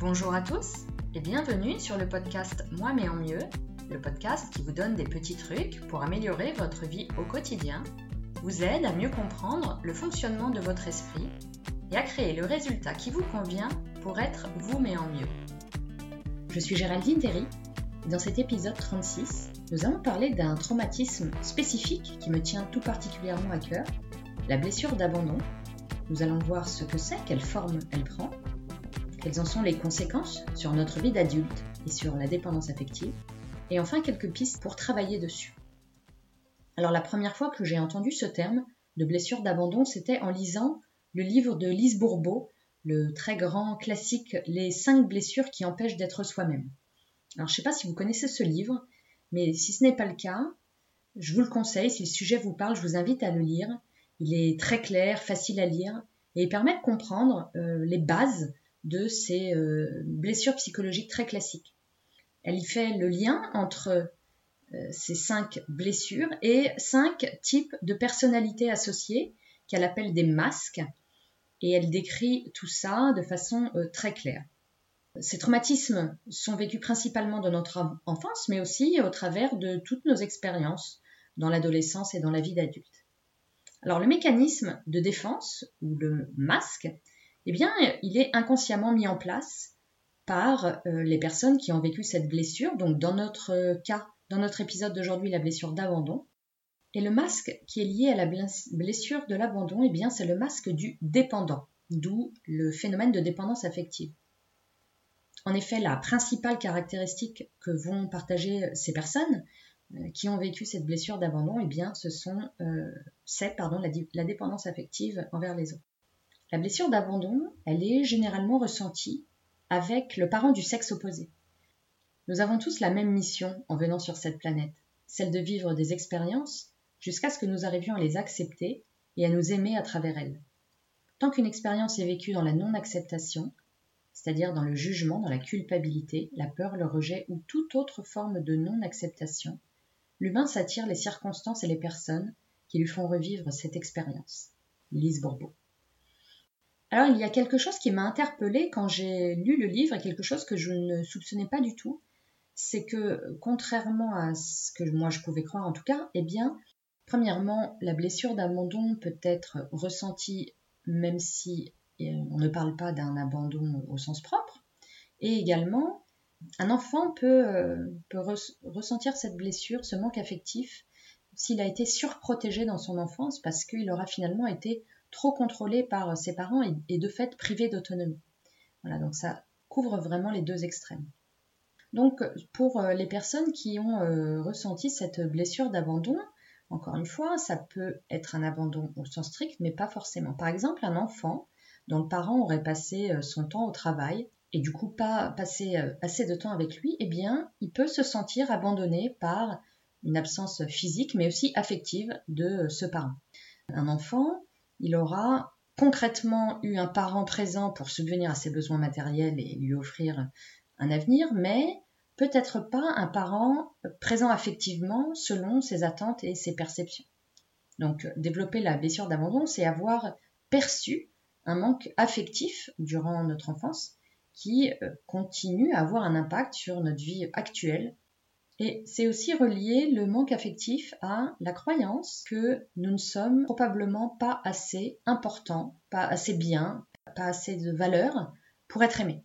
Bonjour à tous et bienvenue sur le podcast Moi mais en mieux, le podcast qui vous donne des petits trucs pour améliorer votre vie au quotidien, vous aide à mieux comprendre le fonctionnement de votre esprit et à créer le résultat qui vous convient pour être vous mais en mieux. Je suis Géraldine Terry et dans cet épisode 36, nous allons parler d'un traumatisme spécifique qui me tient tout particulièrement à cœur, la blessure d'abandon. Nous allons voir ce que c'est, quelle forme elle prend quelles en sont les conséquences sur notre vie d'adulte et sur la dépendance affective, et enfin quelques pistes pour travailler dessus. Alors la première fois que j'ai entendu ce terme de blessure d'abandon, c'était en lisant le livre de Lise Bourbeau, le très grand classique Les cinq blessures qui empêchent d'être soi-même. Alors je ne sais pas si vous connaissez ce livre, mais si ce n'est pas le cas, je vous le conseille, si le sujet vous parle, je vous invite à le lire. Il est très clair, facile à lire, et il permet de comprendre euh, les bases de ces euh, blessures psychologiques très classiques. Elle y fait le lien entre euh, ces cinq blessures et cinq types de personnalités associées qu'elle appelle des masques et elle décrit tout ça de façon euh, très claire. Ces traumatismes sont vécus principalement dans notre enfance, mais aussi au travers de toutes nos expériences dans l'adolescence et dans la vie d'adulte. Alors le mécanisme de défense ou le masque eh bien, il est inconsciemment mis en place par euh, les personnes qui ont vécu cette blessure. Donc, dans notre euh, cas, dans notre épisode d'aujourd'hui, la blessure d'abandon. Et le masque qui est lié à la blessure de l'abandon, eh bien, c'est le masque du dépendant, d'où le phénomène de dépendance affective. En effet, la principale caractéristique que vont partager ces personnes euh, qui ont vécu cette blessure d'abandon, eh bien, ce sont, c'est pardon, la dépendance affective envers les autres. La blessure d'abandon, elle est généralement ressentie avec le parent du sexe opposé. Nous avons tous la même mission en venant sur cette planète, celle de vivre des expériences jusqu'à ce que nous arrivions à les accepter et à nous aimer à travers elles. Tant qu'une expérience est vécue dans la non-acceptation, c'est-à-dire dans le jugement, dans la culpabilité, la peur, le rejet ou toute autre forme de non-acceptation, l'humain s'attire les circonstances et les personnes qui lui font revivre cette expérience. Lise Bourbeau. Alors il y a quelque chose qui m'a interpellée quand j'ai lu le livre et quelque chose que je ne soupçonnais pas du tout, c'est que contrairement à ce que moi je pouvais croire en tout cas, eh bien, premièrement, la blessure d'abandon peut être ressentie même si euh, on ne parle pas d'un abandon au sens propre, et également un enfant peut, euh, peut ressentir cette blessure, ce manque affectif, s'il a été surprotégé dans son enfance parce qu'il aura finalement été trop contrôlé par ses parents et, de fait privé d'autonomie. Voilà, donc ça couvre vraiment les deux extrêmes. Donc pour euh, les personnes qui ont euh, ressenti cette blessure d'abandon, encore une fois, ça peut être un abandon au sens strict, mais pas forcément. Par exemple, un enfant dont le parent aurait passé euh, son temps au travail et du coup pas passé assez de temps avec lui, eh bien, il peut se sentir abandonné par une absence physique, mais aussi affective de ce parent. Un enfant il aura concrètement eu un parent présent pour subvenir à ses besoins matériels et lui offrir un avenir, mais peut-être pas un parent présent affectivement selon ses attentes et ses perceptions. Donc développer la blessure d'abandon, c'est avoir perçu un manque affectif durant notre enfance qui euh, continue à avoir un impact sur notre vie actuelle et c'est aussi relié le manque affectif à la croyance que nous ne sommes probablement pas assez importants, pas assez bien, pas assez de valeur pour être aimé.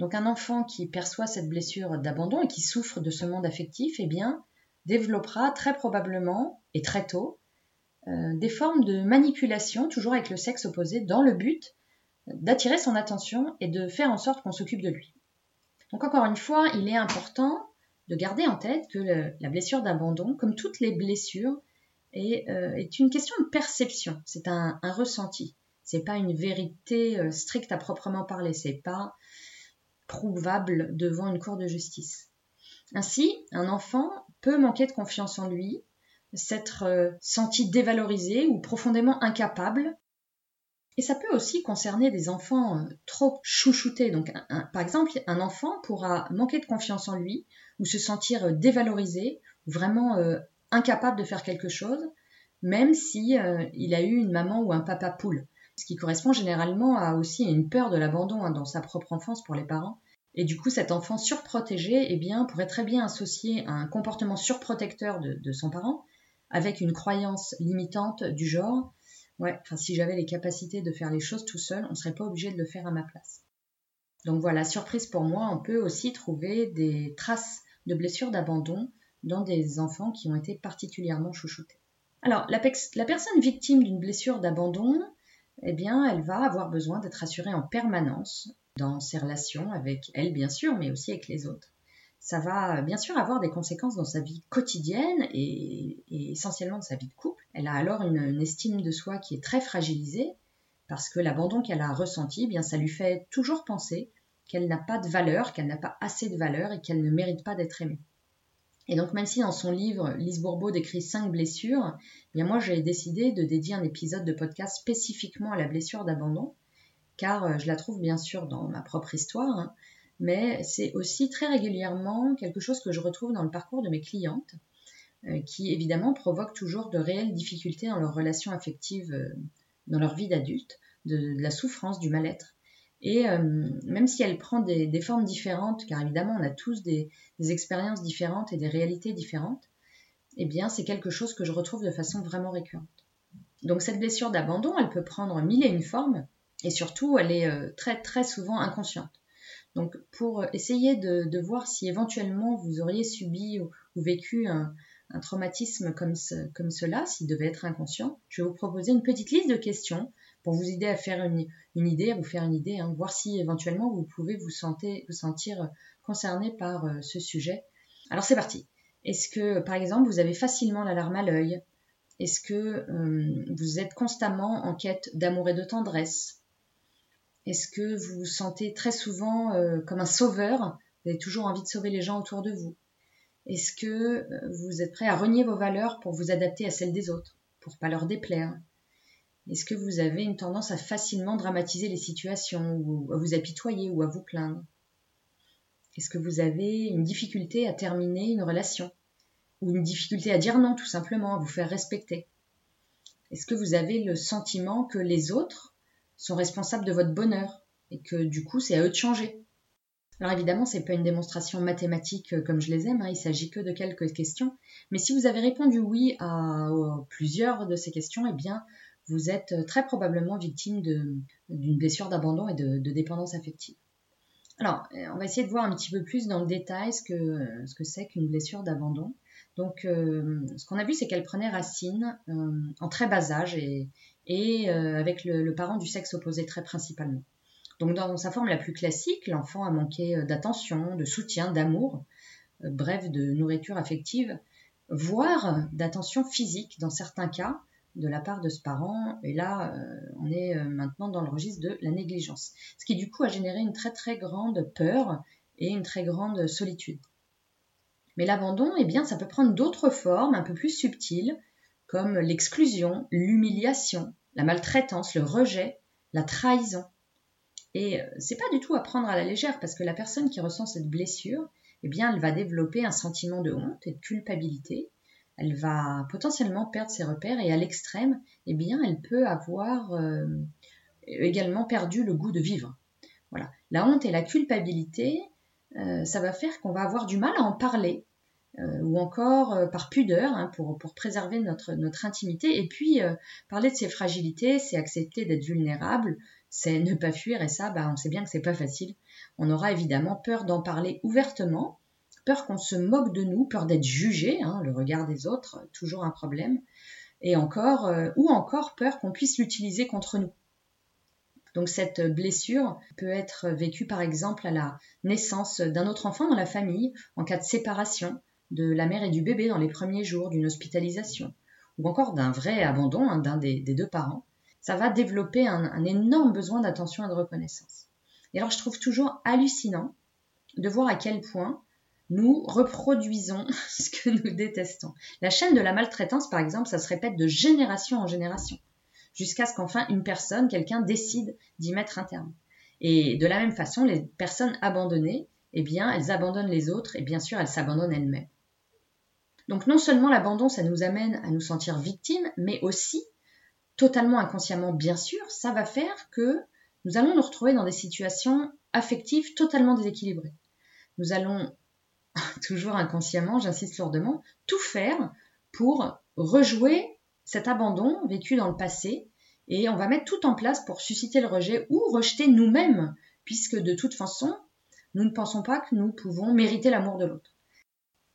Donc un enfant qui perçoit cette blessure d'abandon et qui souffre de ce monde affectif, eh bien, développera très probablement et très tôt euh, des formes de manipulation, toujours avec le sexe opposé, dans le but d'attirer son attention et de faire en sorte qu'on s'occupe de lui. Donc encore une fois, il est important de garder en tête que la blessure d'abandon, comme toutes les blessures, est, euh, une question de perception. C'est un, ressenti. C'est pas une vérité euh, stricte à proprement parler. C'est pas prouvable devant une cour de justice. Ainsi, un enfant peut manquer de confiance en lui, s'être euh, senti dévalorisé ou profondément incapable. Et ça peut aussi concerner des enfants trop chouchoutés. Donc, par exemple, un enfant pourra manquer de confiance en lui ou se sentir euh, dévalorisé, ou vraiment euh, incapable de faire quelque chose, même si euh, il a eu une maman ou un papa poule. ce qui correspond généralement à aussi une peur de l'abandon hein, dans sa propre enfance pour les parents. Et du coup, cet enfant surprotégé eh bien, pourrait très bien associer un comportement surprotecteur de, son parent avec une croyance limitante du genre Ouais, enfin, si j'avais les capacités de faire les choses tout seul, on ne serait pas obligé de le faire à ma place. Donc voilà, surprise pour moi, on peut aussi trouver des traces de blessures d'abandon dans des enfants qui ont été particulièrement chouchoutés. Alors, la, la personne victime d'une blessure d'abandon, eh bien, elle va avoir besoin d'être assurée en permanence dans ses relations avec elle, bien sûr, mais aussi avec les autres. Ça va bien sûr avoir des conséquences dans sa vie quotidienne et, essentiellement dans sa vie de couple. Elle a alors une, estime de soi qui est très fragilisée parce que l'abandon qu'elle a ressenti, eh bien, ça lui fait toujours penser qu'elle n'a pas de valeur, qu'elle n'a pas assez de valeur et qu'elle ne mérite pas d'être aimée. Et donc même si dans son livre, Lise Bourbeau décrit cinq blessures, eh bien moi j'ai décidé de dédier un épisode de podcast spécifiquement à la blessure d'abandon, car euh, je la trouve bien sûr dans ma propre histoire, hein, mais c'est aussi très régulièrement quelque chose que je retrouve dans le parcours de mes clientes, euh, qui évidemment provoquent toujours de réelles difficultés dans leurs relations affectives, euh, dans leur vie d'adulte, de, la souffrance, du mal-être. Et euh, même si elle prend des, formes différentes, car évidemment on a tous des, expériences différentes et des réalités différentes, eh bien c'est quelque chose que je retrouve de façon vraiment récurrente. Donc cette blessure d'abandon, elle peut prendre mille et une formes, et surtout elle est très très souvent inconsciente. Donc pour essayer de, voir si éventuellement vous auriez subi ou, vécu un, traumatisme comme, comme cela, s'il devait être inconscient, je vais vous proposer une petite liste de questions pour vous aider à faire une, idée, à vous faire une idée, hein, voir si éventuellement vous pouvez vous, vous sentir concerné par euh, ce sujet. Alors c'est parti. Est-ce que, par exemple, vous avez facilement l'alarme à l'œil? Est-ce que euh, vous êtes constamment en quête d'amour et de tendresse? Est-ce que vous vous sentez très souvent euh, comme un sauveur? Vous avez toujours envie de sauver les gens autour de vous. Est-ce que vous êtes prêt à renier vos valeurs pour vous adapter à celles des autres, pour pas leur déplaire? Est-ce que vous avez une tendance à facilement dramatiser les situations ou à vous apitoyer ou à vous plaindre? Est-ce que vous avez une difficulté à terminer une relation? Ou une difficulté à dire non tout simplement, à vous faire respecter? Est-ce que vous avez le sentiment que les autres sont responsables de votre bonheur et que du coup c'est à eux de changer alors évidemment, ce n'est pas une démonstration mathématique euh, comme je les aime, hein, il s'agit que de quelques questions. Mais si vous avez répondu oui à, à plusieurs de ces questions, eh bien, vous êtes euh, très probablement victime d'une blessure d'abandon et de, dépendance affective. Alors, euh, on va essayer de voir un petit peu plus dans le détail ce que ce que c'est qu'une blessure d'abandon. Donc, euh, ce qu'on a vu, c'est qu'elle prenait racine en très bas âge et, et avec le, parent du sexe opposé très principalement. Donc, dans sa forme la plus classique, l'enfant a manqué d'attention, de soutien, d'amour, bref, de nourriture affective, voire d'attention physique dans certains cas, de la part de ce parent. Et là, euh, on est euh, maintenant dans le registre de la négligence. Ce qui du coup a généré une très très grande peur et une très grande solitude. Mais l'abandon, eh bien, ça peut prendre d'autres formes un peu plus subtiles, comme l'exclusion, l'humiliation, la maltraitance, le rejet, la trahison. Et euh, c'est pas du tout à prendre à la légère parce que la personne qui ressent cette blessure, eh bien, elle va développer un sentiment de honte et de culpabilité elle va potentiellement perdre ses repères et à l'extrême, eh bien, elle peut avoir euh, également perdu le goût de vivre. Voilà. La honte et la culpabilité, euh, ça va faire qu'on va avoir du mal à en parler, euh, ou encore par pudeur, hein, pour, préserver notre, intimité. Et puis, parler de ses fragilités, c'est accepter d'être vulnérable, c'est ne pas fuir, et ça, bah, on sait bien que c'est pas facile. On aura évidemment peur d'en parler ouvertement, peur qu'on se moque de nous, peur d'être jugé, hein, le regard des autres, toujours un problème, et encore, euh, ou encore peur qu'on puisse l'utiliser contre nous. Donc cette blessure peut être vécue par exemple à la naissance d'un autre enfant dans la famille, en cas de séparation de la mère et du bébé dans les premiers jours d'une hospitalisation, ou encore d'un vrai abandon hein, d'un des, deux parents. Ça va développer un énorme besoin d'attention et de reconnaissance. Et alors je trouve toujours hallucinant de voir à quel point nous reproduisons ce que nous détestons. La chaîne de la maltraitance, par exemple, ça se répète de génération en génération, jusqu'à ce qu'enfin une personne, quelqu'un décide d'y mettre un terme. Et de la même façon, les personnes abandonnées, eh bien, elles abandonnent les autres et bien sûr, elles s'abandonnent elles-mêmes. Donc non seulement l'abandon, ça nous amène à nous sentir victimes, mais aussi totalement inconsciemment bien sûr, ça va faire que nous allons nous retrouver dans des situations affectives totalement déséquilibrées. Nous allons, toujours inconsciemment, j'insiste lourdement, tout faire pour rejouer cet abandon vécu dans le passé et on va mettre tout en place pour susciter le rejet ou rejeter nous-mêmes, puisque de toute façon, nous ne pensons pas que nous pouvons mériter l'amour de l'autre.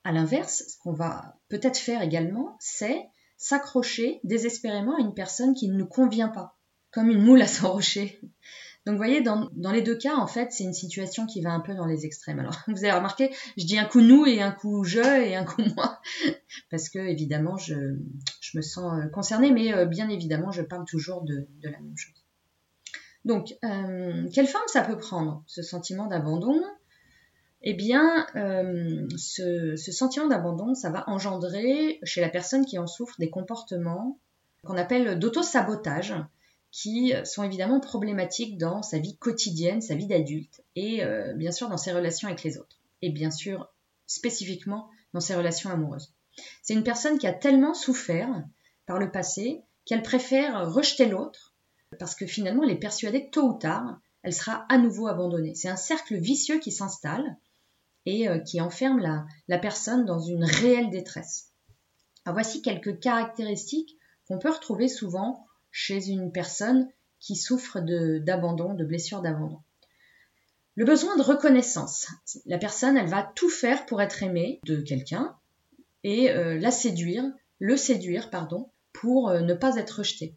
À l'inverse, ce qu'on va peut-être faire également, c'est s'accrocher désespérément à une personne qui ne nous convient pas, comme une moule à son rocher. Donc vous voyez, dans, les deux cas, en fait, c'est une situation qui va un peu dans les extrêmes. Alors, vous avez remarqué, je dis un coup nous et un coup je et un coup moi, parce que évidemment, je, me sens euh, concernée, mais euh, bien évidemment, je parle toujours de, la même chose. Donc, euh, quelle forme ça peut prendre, ce sentiment d'abandon? Eh bien, ce, ce sentiment d'abandon, ça va engendrer chez la personne qui en souffre des comportements qu'on appelle d'auto-sabotage, qui sont évidemment problématiques dans sa vie quotidienne, sa vie d'adulte, et euh, bien sûr dans ses relations avec les autres, et bien sûr spécifiquement dans ses relations amoureuses. C'est une personne qui a tellement souffert par le passé qu'elle préfère rejeter l'autre, parce que finalement elle est persuadée que tôt ou tard, elle sera à nouveau abandonnée. C'est un cercle vicieux qui s'installe et euh, qui enferme la, personne dans une réelle détresse. Alors voici quelques caractéristiques qu'on peut retrouver souvent chez une personne qui souffre d'abandon, de, blessures d'abandon. Le besoin de reconnaissance. La personne, elle va tout faire pour être aimée de quelqu'un et euh, la séduire, le séduire, pardon, pour euh, ne pas être rejetée.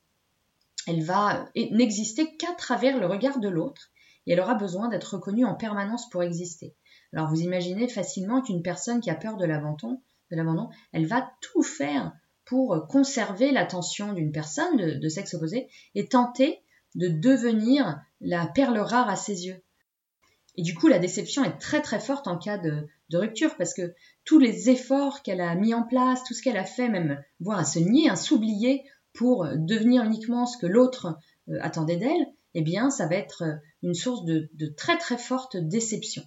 Elle va n'exister qu'à travers le regard de l'autre et elle aura besoin d'être reconnue en permanence pour exister. Alors vous imaginez facilement qu'une personne qui a peur de l'abandon, elle va tout faire pour conserver l'attention d'une personne de, sexe opposé et tenter de devenir la perle rare à ses yeux. Et du coup, la déception est très très forte en cas de, rupture parce que tous les efforts qu'elle a mis en place, tout ce qu'elle a fait, même voire à se nier, à s'oublier pour devenir uniquement ce que l'autre euh, attendait d'elle, eh bien, ça va être une source de, de très très forte déception.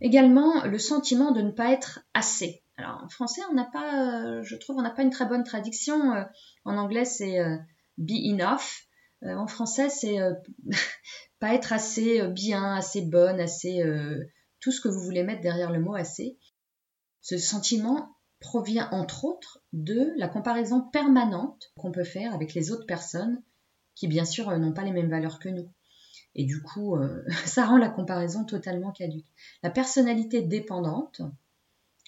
Également, le sentiment de ne pas être assez. Alors en français, on n'a pas, euh, je trouve, on n'a pas une très bonne traduction. Euh, en anglais, c'est euh, be enough. en français, c'est pas être assez bien, assez bonne, assez tout ce que vous voulez mettre derrière le mot assez. Ce sentiment provient entre autres de la comparaison permanente qu'on peut faire avec les autres personnes qui bien sûr n'ont pas les mêmes valeurs que nous. Et du coup, ça rend la comparaison totalement caduque. La personnalité dépendante,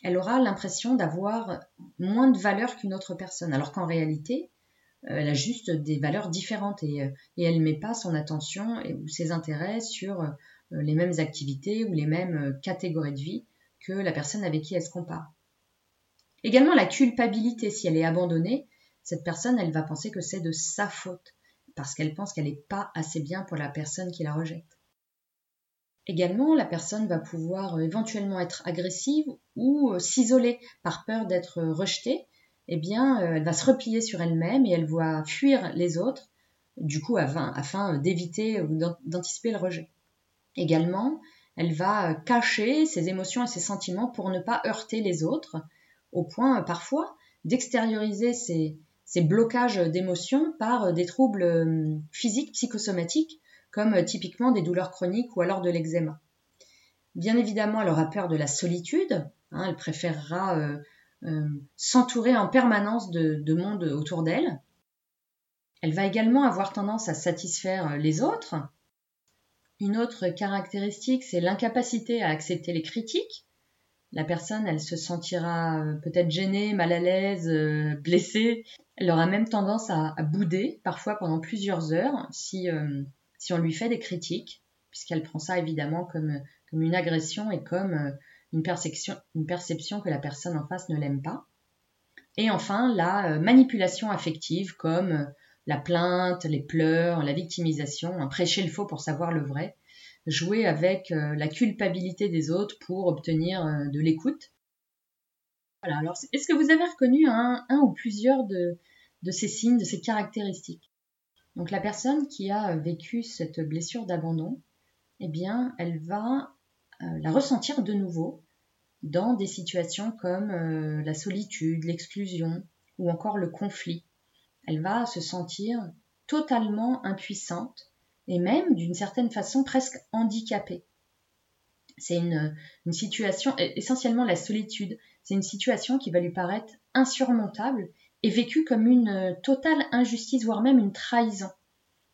elle aura l'impression d'avoir moins de valeur qu'une autre personne, alors qu'en réalité, euh, elle a juste des valeurs différentes et, euh, elle ne met pas son attention ou ses intérêts sur euh, les mêmes activités ou les mêmes catégories de vie que la personne avec qui elle se compare. Également la culpabilité, si elle est abandonnée, cette personne, elle va penser que c'est de sa faute, parce qu'elle pense qu'elle n'est pas assez bien pour la personne qui la rejette. Également, la personne va pouvoir euh, éventuellement être agressive ou euh, s'isoler par peur d'être rejetée. Eh bien, euh, elle va se replier sur elle-même et elle va fuir les autres, du coup, afin, d'éviter ou d'anticiper le rejet. Également, elle va cacher ses émotions et ses sentiments pour ne pas heurter les autres, au point parfois d'extérioriser ses, ses blocages d'émotions par des troubles physiques, psychosomatiques, comme euh, typiquement des douleurs chroniques ou alors de l'eczéma. Bien évidemment, elle aura peur de la solitude, hein, elle préférera euh, euh, s'entourer en permanence de, monde autour d'elle. Elle va également avoir tendance à satisfaire les autres. Une autre caractéristique, c'est l'incapacité à accepter les critiques. La personne, elle se sentira peut-être gênée, mal à l'aise, blessée. Elle aura même tendance à, bouder, parfois pendant plusieurs heures, si, si on lui fait des critiques, puisqu'elle prend ça évidemment comme, comme une agression et comme euh, une perception, une perception que la personne en face ne l'aime pas. Et enfin, la euh, manipulation affective comme euh, la plainte, les pleurs, la victimisation, hein, prêcher le faux pour savoir le vrai, jouer avec la culpabilité des autres pour obtenir de l'écoute. Est-ce que vous avez reconnu un, ou plusieurs de, ces signes, de ces caractéristiques? Donc la personne qui a vécu cette blessure d'abandon, eh bien, elle va euh, la ressentir de nouveau dans des situations comme euh, la solitude, l'exclusion ou encore le conflit. Elle va se sentir totalement impuissante et même d'une certaine façon presque handicapée. C'est une, situation, essentiellement la solitude, c'est une situation qui va lui paraître insurmontable et vécue comme une totale injustice, voire même une trahison.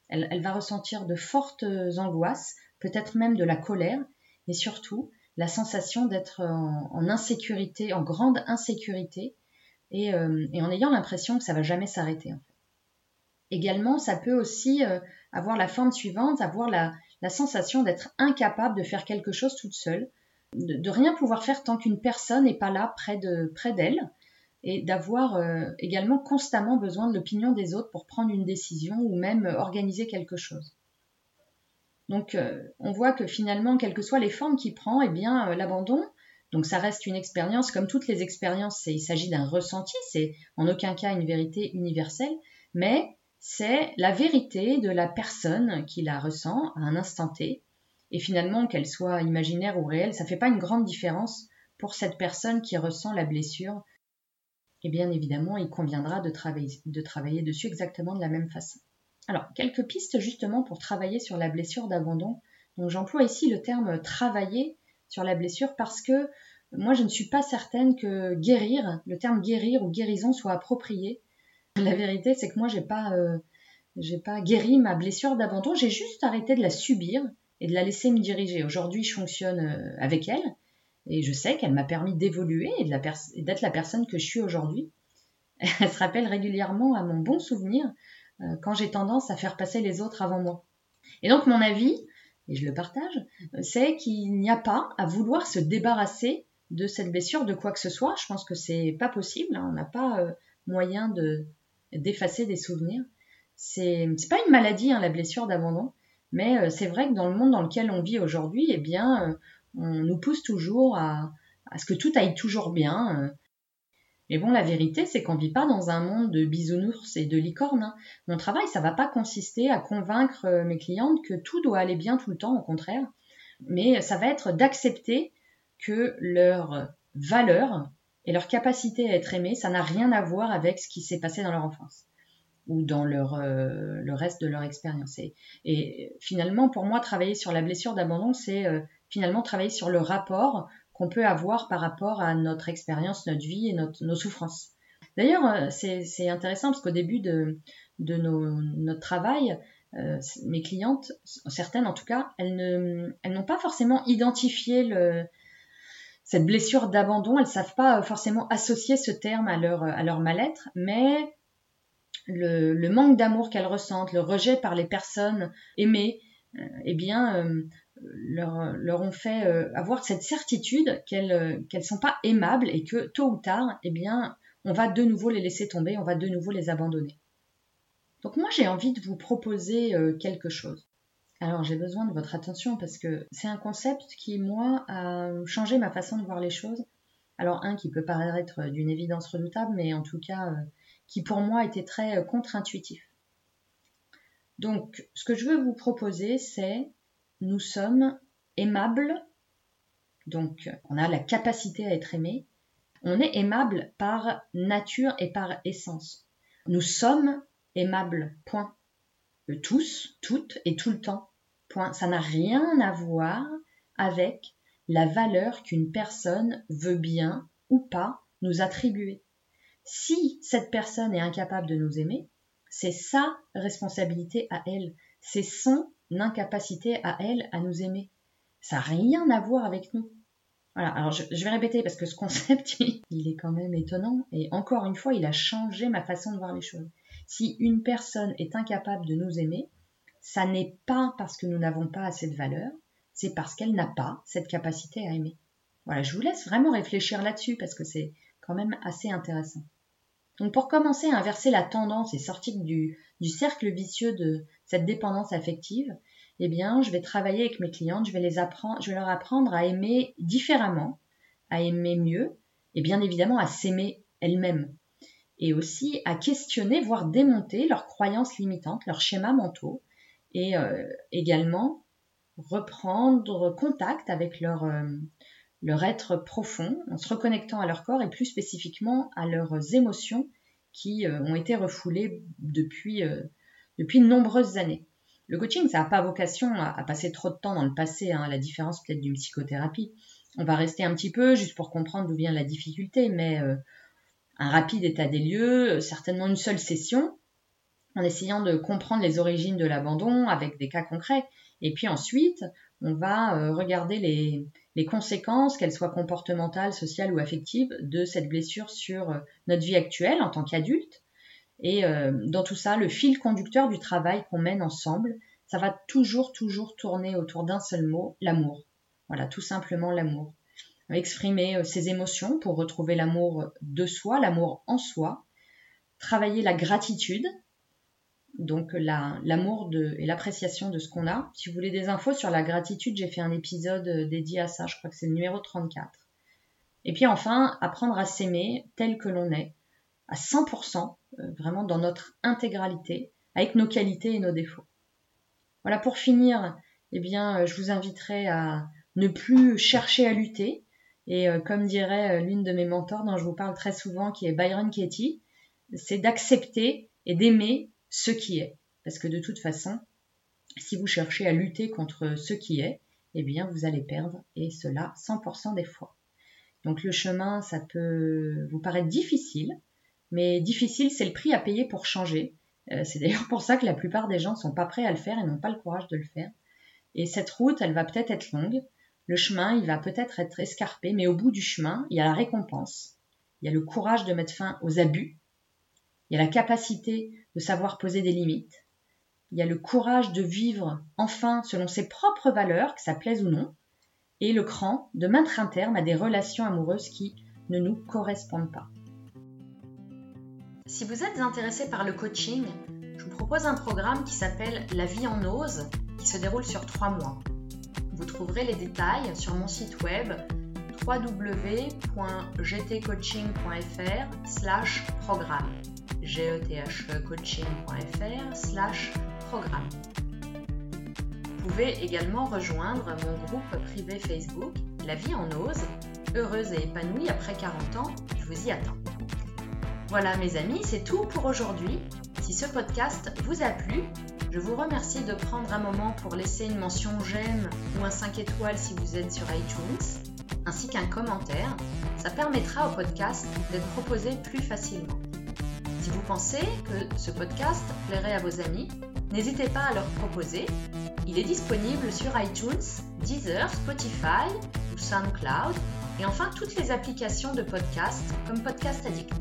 Elle, va ressentir de fortes angoisses, peut-être même de la colère, et surtout la sensation d'être en, insécurité, en grande insécurité, et, euh, en ayant l'impression que ça va jamais s'arrêter. Également, ça peut aussi euh, avoir la forme suivante, avoir la, sensation d'être incapable de faire quelque chose toute seule, de, rien pouvoir faire tant qu'une personne n'est pas là près de près d'elle, et d'avoir euh, également constamment besoin de l'opinion des autres pour prendre une décision ou même organiser quelque chose. Donc, euh, on voit que finalement, quelles que soient les formes qu'il prend, eh bien, l'abandon, donc ça reste une expérience, comme toutes les expériences, il s'agit d'un ressenti, c'est en aucun cas une vérité universelle, mais c'est la vérité de la personne qui la ressent à un instant T. Et finalement, qu'elle soit imaginaire ou réelle, ça ne fait pas une grande différence pour cette personne qui ressent la blessure. Et bien évidemment, il conviendra de travailler, de travailler dessus exactement de la même façon. Alors, quelques pistes justement pour travailler sur la blessure d'abandon. Donc j'emploie ici le terme travailler sur la blessure parce que moi je ne suis pas certaine que guérir, le terme guérir ou guérison soit approprié la vérité, c'est que moi, j'ai pas, euh, pas guéri ma blessure d'abandon. J'ai juste arrêté de la subir et de la laisser me diriger. Aujourd'hui, je fonctionne euh, avec elle et je sais qu'elle m'a permis d'évoluer et d'être la personne que je suis aujourd'hui. Elle se rappelle régulièrement à mon bon souvenir euh, quand j'ai tendance à faire passer les autres avant moi. Et donc, mon avis, et je le partage, c'est qu'il n'y a pas à vouloir se débarrasser de cette blessure, de quoi que ce soit. Je pense que c'est pas possible. Hein. On n'a pas moyen de, d'effacer des souvenirs. C'est pas une maladie, hein, la blessure d'abandon, mais euh, c'est vrai que dans le monde dans lequel on vit aujourd'hui, eh bien, euh, on nous pousse toujours à, ce que tout aille toujours bien. Euh. Mais bon, la vérité, c'est qu'on vit pas dans un monde de bisounours et de licornes. Hein. Mon travail, ça va pas consister à convaincre mes clientes que tout doit aller bien tout le temps, au contraire. Mais ça va être d'accepter que leur valeur, et leur capacité à être aimé, ça n'a rien à voir avec ce qui s'est passé dans leur enfance ou dans leur, euh, le reste de leur expérience. Et, finalement, pour moi, travailler sur la blessure d'abandon, c'est euh, finalement travailler sur le rapport qu'on peut avoir par rapport à notre expérience, notre vie et nos souffrances. D'ailleurs, euh, c'est intéressant parce qu'au début de, de notre travail, mes clientes, certaines en tout cas, elles n'ont pas forcément identifié le, cette blessure d'abandon, elles ne savent pas euh, forcément associer ce terme à leur, leur mal-être, mais le, manque d'amour qu'elles ressentent, le rejet par les personnes aimées, euh, eh bien, euh, leur, ont fait avoir cette certitude qu'elles ne sont pas aimables et que tôt ou tard, eh bien, on va de nouveau les laisser tomber, on va de nouveau les abandonner. Donc moi, j'ai envie de vous proposer quelque chose. Alors j'ai besoin de votre attention parce que c'est un concept qui, moi, a changé ma façon de voir les choses. Alors un qui peut paraître d'une évidence redoutable, mais en tout cas euh, qui pour moi était très euh, contre-intuitif. Donc ce que je veux vous proposer, c'est nous sommes aimables, donc on a la capacité à être aimé, on est aimable par nature et par essence. Nous sommes aimables, point. Tous, toutes et tout le temps. Ça n'a rien à voir avec la valeur qu'une personne veut bien ou pas nous attribuer. Si cette personne est incapable de nous aimer, c'est sa responsabilité à elle, c'est son incapacité à elle à nous aimer. Ça n'a rien à voir avec nous. Voilà, alors je, vais répéter parce que ce concept, il est quand même étonnant et encore une fois, il a changé ma façon de voir les choses. Si une personne est incapable de nous aimer, ça n'est pas parce que nous n'avons pas assez de valeur, c'est parce qu'elle n'a pas cette capacité à aimer. Voilà, je vous laisse vraiment réfléchir là-dessus parce que c'est quand même assez intéressant. Donc pour commencer à inverser la tendance et sortir du, cercle vicieux de cette dépendance affective, eh bien, je vais travailler avec mes clientes, je vais les apprendre, je vais leur apprendre à aimer différemment, à aimer mieux, et bien évidemment à s'aimer elles-mêmes. Et aussi à questionner, voire démonter leurs croyances limitantes, leurs schémas mentaux, et euh, également reprendre contact avec leur, euh, leur être profond en se reconnectant à leur corps et plus spécifiquement à leurs émotions qui euh, ont été refoulées depuis, de nombreuses années. Le coaching, ça n'a pas vocation à, passer trop de temps dans le passé, hein, à la différence peut-être d'une psychothérapie. On va rester un petit peu juste pour comprendre d'où vient la difficulté, mais un rapide état des lieux, certainement une seule session, en essayant de comprendre les origines de l'abandon avec des cas concrets. Et puis ensuite, on va euh, regarder les, les conséquences, qu'elles soient comportementales, sociales ou affectives, de cette blessure sur euh, notre vie actuelle en tant qu'adulte. Et euh, dans tout ça, le fil conducteur du travail qu'on mène ensemble, ça va toujours, toujours tourner autour d'un seul mot, l'amour. Voilà, tout simplement l'amour. Exprimer ses émotions pour retrouver l'amour de soi, l'amour en soi. Travailler la gratitude, donc l'amour et l'appréciation de ce qu'on a. Si vous voulez des infos sur la gratitude, j'ai fait un épisode euh, dédié à ça, je crois que c'est le numéro 34. Et puis enfin, apprendre à s'aimer tel que l'on est, à 100%, euh, vraiment dans notre intégralité, avec nos qualités et nos défauts. Voilà, pour finir, eh bien, euh, je vous inviterai à ne plus chercher à lutter. Et comme dirait l'une de mes mentors dont je vous parle très souvent, qui est Byron Katie, c'est d'accepter et d'aimer ce qui est. Parce que de toute façon, si vous cherchez à lutter contre ce qui est, eh bien vous allez perdre, et cela 100% des fois. Donc le chemin, ça peut vous paraître difficile, mais difficile, c'est le prix à payer pour changer. Euh, c'est d'ailleurs pour ça que la plupart des gens ne sont pas prêts à le faire et n'ont pas le courage de le faire. Et cette route, elle va peut-être être longue, le chemin, il va peut-être être escarpé, mais au bout du chemin, il y a la récompense, il y a le courage de mettre fin aux abus, il y a la capacité de savoir poser des limites. Il y a le courage de vivre enfin selon ses propres valeurs, que ça plaise ou non, et le cran de mettre un terme à des relations amoureuses qui ne nous correspondent pas. Si vous êtes intéressé par le coaching, je vous propose un programme qui s'appelle La vie en ose, qui se déroule sur trois mois. Vous trouverez les détails sur mon site web www.gtcoaching.fr programme gethcoaching.fr slash programme. Vous pouvez également rejoindre mon groupe privé Facebook La vie en ose, heureuse et épanouie après 40 ans, je vous y attends. Voilà mes amis, c'est tout pour aujourd'hui. Si ce podcast vous a plu, je vous remercie de prendre un moment pour laisser une mention j'aime ou un 5 étoiles si vous êtes sur iTunes, ainsi qu'un commentaire. Ça permettra au podcast d'être proposé plus facilement. Si vous pensez que ce podcast plairait à vos amis, n'hésitez pas à leur proposer. Il est disponible sur iTunes, Deezer, Spotify ou SoundCloud et enfin toutes les applications de podcast comme Podcast Addict.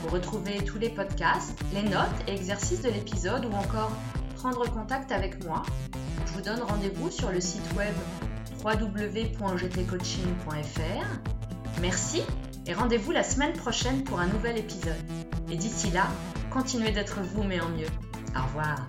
Pour retrouver tous les podcasts, les notes et exercices de l'épisode ou encore prendre contact avec moi, je vous donne rendez-vous sur le site web www.gtcoaching.fr. Merci et rendez-vous la semaine prochaine pour un nouvel épisode. Et d'ici là, continuez d'être vous mais en mieux. Au revoir.